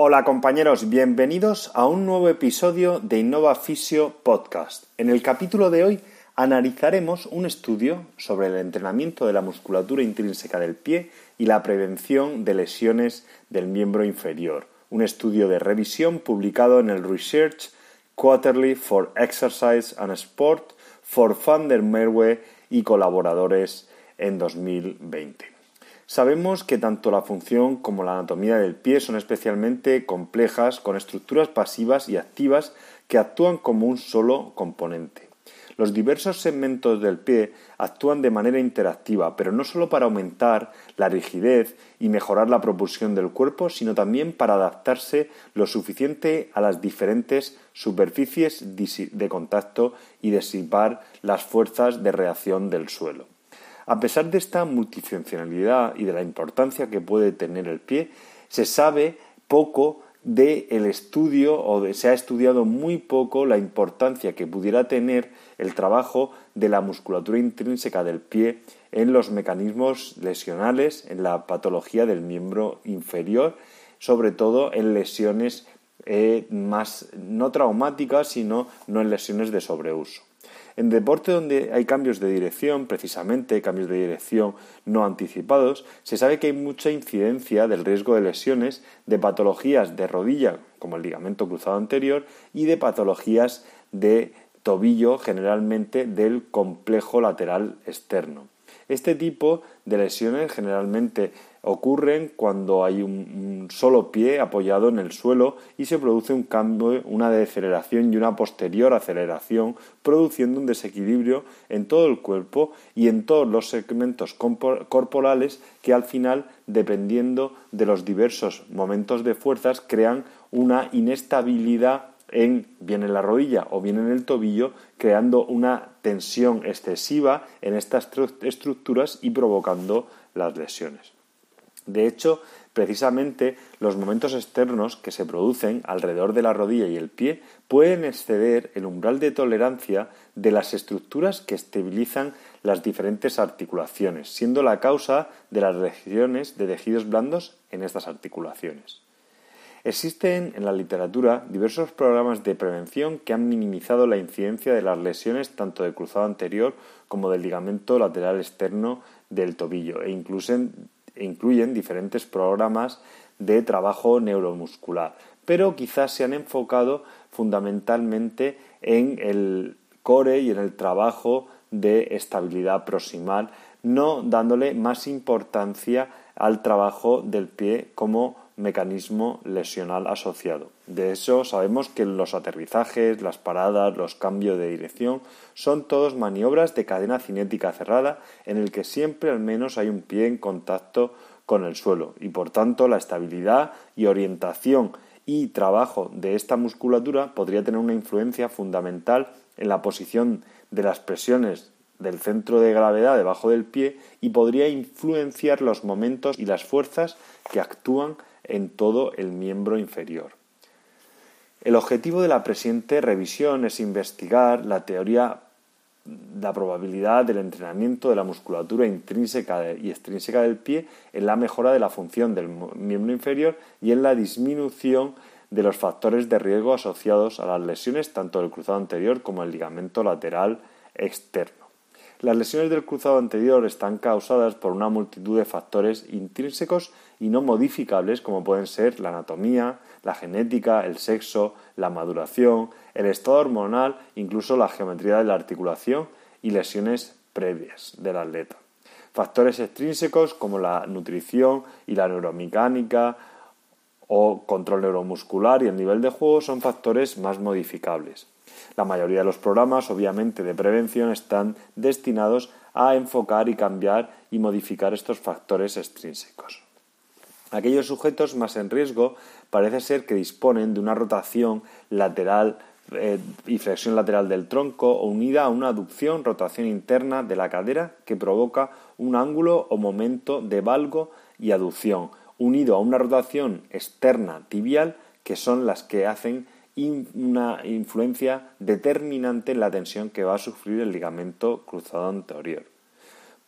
Hola compañeros, bienvenidos a un nuevo episodio de Innova Fisio Podcast. En el capítulo de hoy analizaremos un estudio sobre el entrenamiento de la musculatura intrínseca del pie y la prevención de lesiones del miembro inferior. Un estudio de revisión publicado en el Research Quarterly for Exercise and Sport for Van der Merwe y colaboradores en 2020. Sabemos que tanto la función como la anatomía del pie son especialmente complejas con estructuras pasivas y activas que actúan como un solo componente. Los diversos segmentos del pie actúan de manera interactiva, pero no solo para aumentar la rigidez y mejorar la propulsión del cuerpo, sino también para adaptarse lo suficiente a las diferentes superficies de contacto y disipar las fuerzas de reacción del suelo. A pesar de esta multifuncionalidad y de la importancia que puede tener el pie, se sabe poco del estudio o se ha estudiado muy poco la importancia que pudiera tener el trabajo de la musculatura intrínseca del pie en los mecanismos lesionales, en la patología del miembro inferior, sobre todo en lesiones eh, más no traumáticas, sino no en lesiones de sobreuso. En deporte donde hay cambios de dirección, precisamente cambios de dirección no anticipados, se sabe que hay mucha incidencia del riesgo de lesiones, de patologías de rodilla, como el ligamento cruzado anterior, y de patologías de tobillo, generalmente del complejo lateral externo. Este tipo de lesiones generalmente ocurren cuando hay un, solo pie apoyado en el suelo y se produce un cambio, una deceleración y una posterior aceleración, produciendo un desequilibrio en todo el cuerpo y en todos los segmentos corporales que al final, dependiendo de los diversos momentos de fuerzas, crean una inestabilidad en bien en la rodilla o bien en el tobillo, creando una tensión excesiva en estas estructuras y provocando las lesiones. De hecho, precisamente los momentos externos que se producen alrededor de la rodilla y el pie pueden exceder el umbral de tolerancia de las estructuras que estabilizan las diferentes articulaciones, siendo la causa de las regiones de tejidos blandos en estas articulaciones. Existen en la literatura diversos programas de prevención que han minimizado la incidencia de las lesiones tanto del cruzado anterior como del ligamento lateral externo del tobillo e incluyen, e incluyen diferentes programas de trabajo neuromuscular, pero quizás se han enfocado fundamentalmente en el core y en el trabajo de estabilidad proximal, no dándole más importancia al trabajo del pie como mecanismo lesional asociado. De eso sabemos que los aterrizajes, las paradas, los cambios de dirección son todos maniobras de cadena cinética cerrada en el que siempre al menos hay un pie en contacto con el suelo y por tanto la estabilidad y orientación y trabajo de esta musculatura podría tener una influencia fundamental en la posición de las presiones del centro de gravedad debajo del pie y podría influenciar los momentos y las fuerzas que actúan en todo el miembro inferior. El objetivo de la presente revisión es investigar la teoría la probabilidad del entrenamiento de la musculatura intrínseca y extrínseca del pie en la mejora de la función del miembro inferior y en la disminución de los factores de riesgo asociados a las lesiones tanto del cruzado anterior como el ligamento lateral externo. Las lesiones del cruzado anterior están causadas por una multitud de factores intrínsecos y no modificables como pueden ser la anatomía, la genética, el sexo, la maduración, el estado hormonal, incluso la geometría de la articulación y lesiones previas del atleta. Factores extrínsecos como la nutrición y la neuromecánica o control neuromuscular y el nivel de juego son factores más modificables. La mayoría de los programas, obviamente, de prevención están destinados a enfocar y cambiar y modificar estos factores extrínsecos. Aquellos sujetos más en riesgo parece ser que disponen de una rotación lateral eh, y flexión lateral del tronco unida a una aducción, rotación interna de la cadera que provoca un ángulo o momento de valgo y aducción, unido a una rotación externa tibial que son las que hacen una influencia determinante en la tensión que va a sufrir el ligamento cruzado anterior.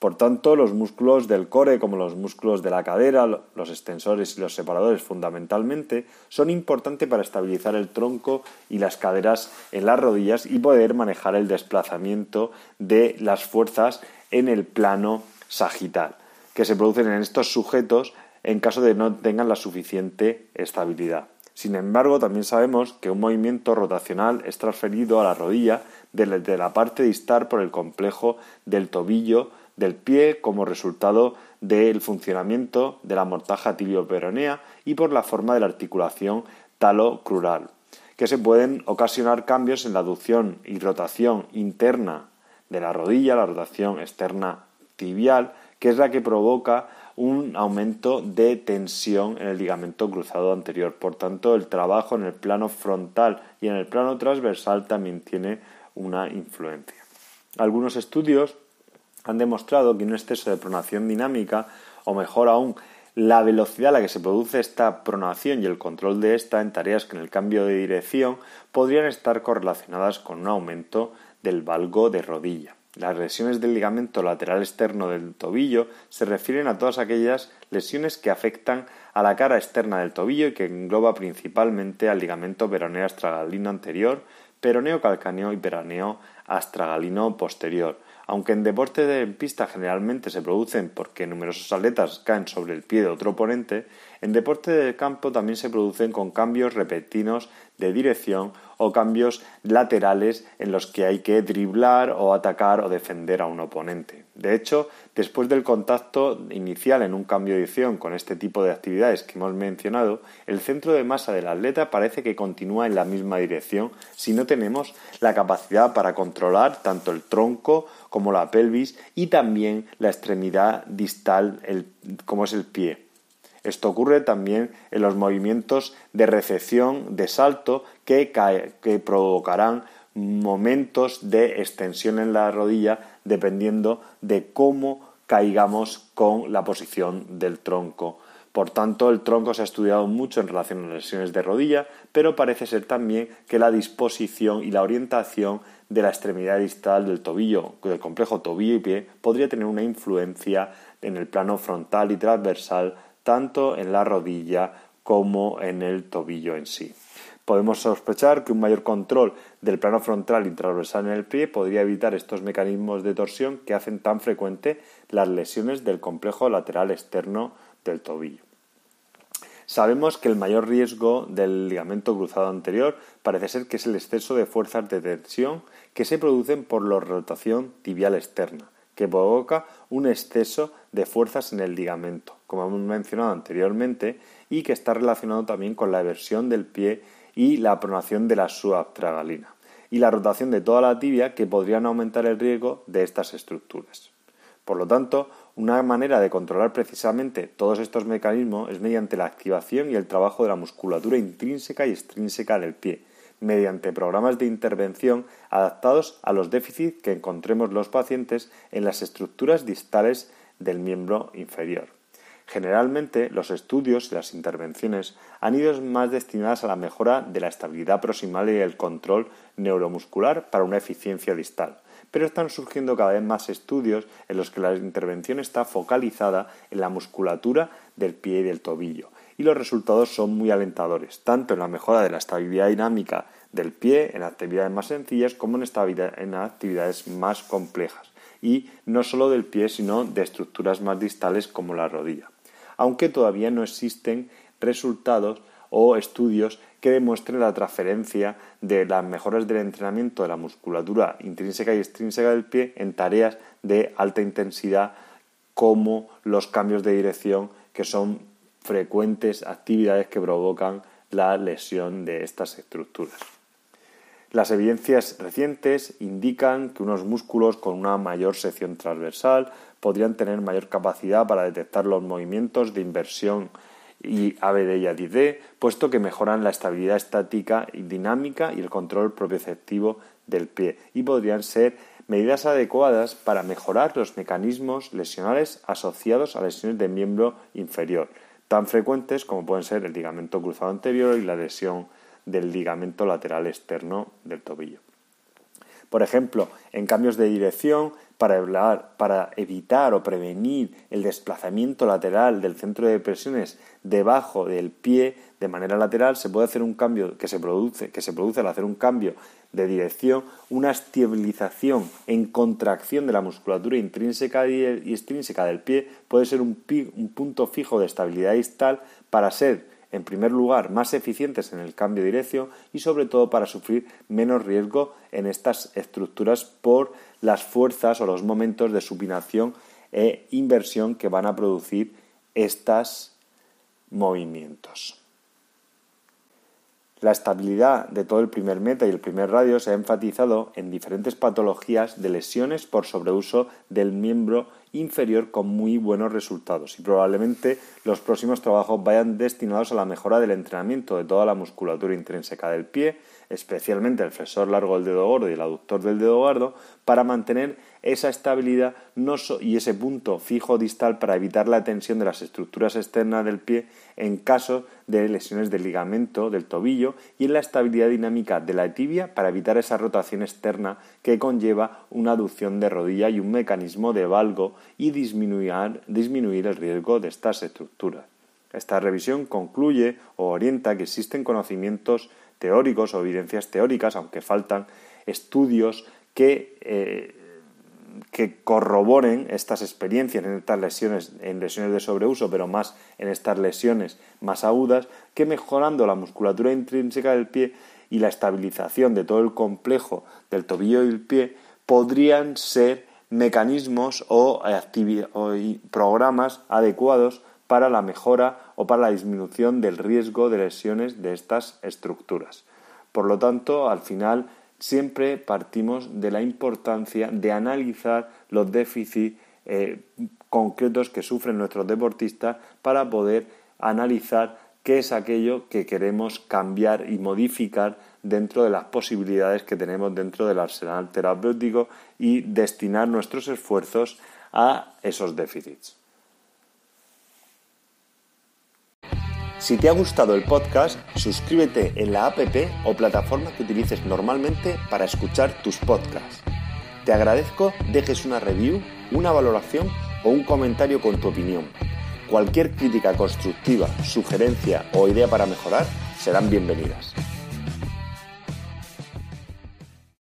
Por tanto, los músculos del core, como los músculos de la cadera, los extensores y los separadores fundamentalmente, son importantes para estabilizar el tronco y las caderas en las rodillas y poder manejar el desplazamiento de las fuerzas en el plano sagital, que se producen en estos sujetos en caso de no tengan la suficiente estabilidad. Sin embargo, también sabemos que un movimiento rotacional es transferido a la rodilla de la parte distal por el complejo del tobillo del pie como resultado del funcionamiento de la mortaja tibio-peronea y por la forma de la articulación talo-crural, que se pueden ocasionar cambios en la aducción y rotación interna de la rodilla, la rotación externa tibial, que es la que provoca un aumento de tensión en el ligamento cruzado anterior. Por tanto, el trabajo en el plano frontal y en el plano transversal también tiene una influencia. Algunos estudios han demostrado que un exceso de pronación dinámica, o mejor aún, la velocidad a la que se produce esta pronación y el control de esta en tareas que en el cambio de dirección podrían estar correlacionadas con un aumento del valgo de rodilla. Las lesiones del ligamento lateral externo del tobillo se refieren a todas aquellas lesiones que afectan a la cara externa del tobillo y que engloba principalmente al ligamento peroneo astragalino anterior, peroneo calcáneo y peroneo astragalino posterior. Aunque en deporte de pista generalmente se producen porque numerosos atletas caen sobre el pie de otro oponente, en deporte de campo también se producen con cambios repentinos de dirección o cambios laterales en los que hay que driblar o atacar o defender a un oponente. De hecho, después del contacto inicial en un cambio de dirección con este tipo de actividades que hemos mencionado, el centro de masa del atleta parece que continúa en la misma dirección si no tenemos la capacidad para controlar tanto el tronco como la pelvis y también la extremidad distal como es el pie. Esto ocurre también en los movimientos de recepción, de salto, que, provocarán momentos de extensión en la rodilla dependiendo de cómo caigamos con la posición del tronco. Por tanto, el tronco se ha estudiado mucho en relación a las lesiones de rodilla, pero parece ser también que la disposición y la orientación de la extremidad distal del tobillo, del complejo tobillo y pie, podría tener una influencia en el plano frontal y transversal tanto en la rodilla como en el tobillo en sí. Podemos sospechar que un mayor control del plano frontal y transversal en el pie podría evitar estos mecanismos de torsión que hacen tan frecuente las lesiones del complejo lateral externo del tobillo. Sabemos que el mayor riesgo del ligamento cruzado anterior parece ser que es el exceso de fuerzas de tensión que se producen por la rotación tibial externa, que provoca un exceso de fuerzas en el ligamento, como hemos mencionado anteriormente, y que está relacionado también con la eversión del pie y la pronación de la subtragalina, y la rotación de toda la tibia que podrían aumentar el riesgo de estas estructuras. Por lo tanto, una manera de controlar precisamente todos estos mecanismos es mediante la activación y el trabajo de la musculatura intrínseca y extrínseca del pie, mediante programas de intervención adaptados a los déficits que encontremos los pacientes en las estructuras distales del miembro inferior. Generalmente, los estudios y las intervenciones han ido más destinadas a la mejora de la estabilidad proximal y el control neuromuscular para una eficiencia distal, pero están surgiendo cada vez más estudios en los que la intervención está focalizada en la musculatura del pie y del tobillo, y los resultados son muy alentadores, tanto en la mejora de la estabilidad dinámica del pie en actividades más sencillas como en, actividades más complejas, y no solo del pie, sino de estructuras más distales como la rodilla, aunque todavía no existen resultados o estudios que demuestren la transferencia de las mejoras del entrenamiento de la musculatura intrínseca y extrínseca del pie en tareas de alta intensidad como los cambios de dirección, que son frecuentes actividades que provocan la lesión de estas estructuras. Las evidencias recientes indican que unos músculos con una mayor sección transversal podrían tener mayor capacidad para detectar los movimientos de inversión y ABD y ADD, puesto que mejoran la estabilidad estática y dinámica y el control propioceptivo del pie y podrían ser medidas adecuadas para mejorar los mecanismos lesionales asociados a lesiones de miembro inferior, tan frecuentes como pueden ser el ligamento cruzado anterior y la lesión del ligamento lateral externo del tobillo. Por ejemplo, en cambios de dirección, para, para, evitar o prevenir el desplazamiento lateral del centro de presiones debajo del pie de manera lateral, se puede hacer un cambio que se produce, que se produce al hacer un cambio de dirección, una estabilización en contracción de la musculatura intrínseca y extrínseca del pie puede ser un, un punto fijo de estabilidad distal para ser en primer lugar, más eficientes en el cambio de dirección y sobre todo para sufrir menos riesgo en estas estructuras por las fuerzas o los momentos de supinación e inversión que van a producir estos movimientos. La estabilidad de todo el primer meta y el primer radio se ha enfatizado en diferentes patologías de lesiones por sobreuso del miembro inferior con muy buenos resultados y probablemente los próximos trabajos vayan destinados a la mejora del entrenamiento de toda la musculatura intrínseca del pie, especialmente el flexor largo del dedo gordo y el aductor del dedo gordo, para mantener esa estabilidad y ese punto fijo distal para evitar la tensión de las estructuras externas del pie en caso de lesiones del ligamento del tobillo y en la estabilidad dinámica de la tibia para evitar esa rotación externa que conlleva una aducción de rodilla y un mecanismo de valgo y disminuir, el riesgo de estas estructuras. Esta revisión concluye o orienta que existen conocimientos teóricos o evidencias teóricas, aunque faltan estudios que eh, que corroboren estas experiencias en estas lesiones, en lesiones de sobreuso, pero más en estas lesiones más agudas, que mejorando la musculatura intrínseca del pie y la estabilización de todo el complejo del tobillo y el pie podrían ser mecanismos o, o programas adecuados para la mejora o para la disminución del riesgo de lesiones de estas estructuras. Por lo tanto, al final siempre partimos de la importancia de analizar los déficits eh, concretos que sufren nuestros deportistas para poder analizar qué es aquello que queremos cambiar y modificar dentro de las posibilidades que tenemos dentro del arsenal terapéutico y destinar nuestros esfuerzos a esos déficits. Si te ha gustado el podcast, suscríbete en la app o plataforma que utilices normalmente para escuchar tus podcasts. Te agradezco dejes una review, una valoración o un comentario con tu opinión. Cualquier crítica constructiva, sugerencia o idea para mejorar serán bienvenidas.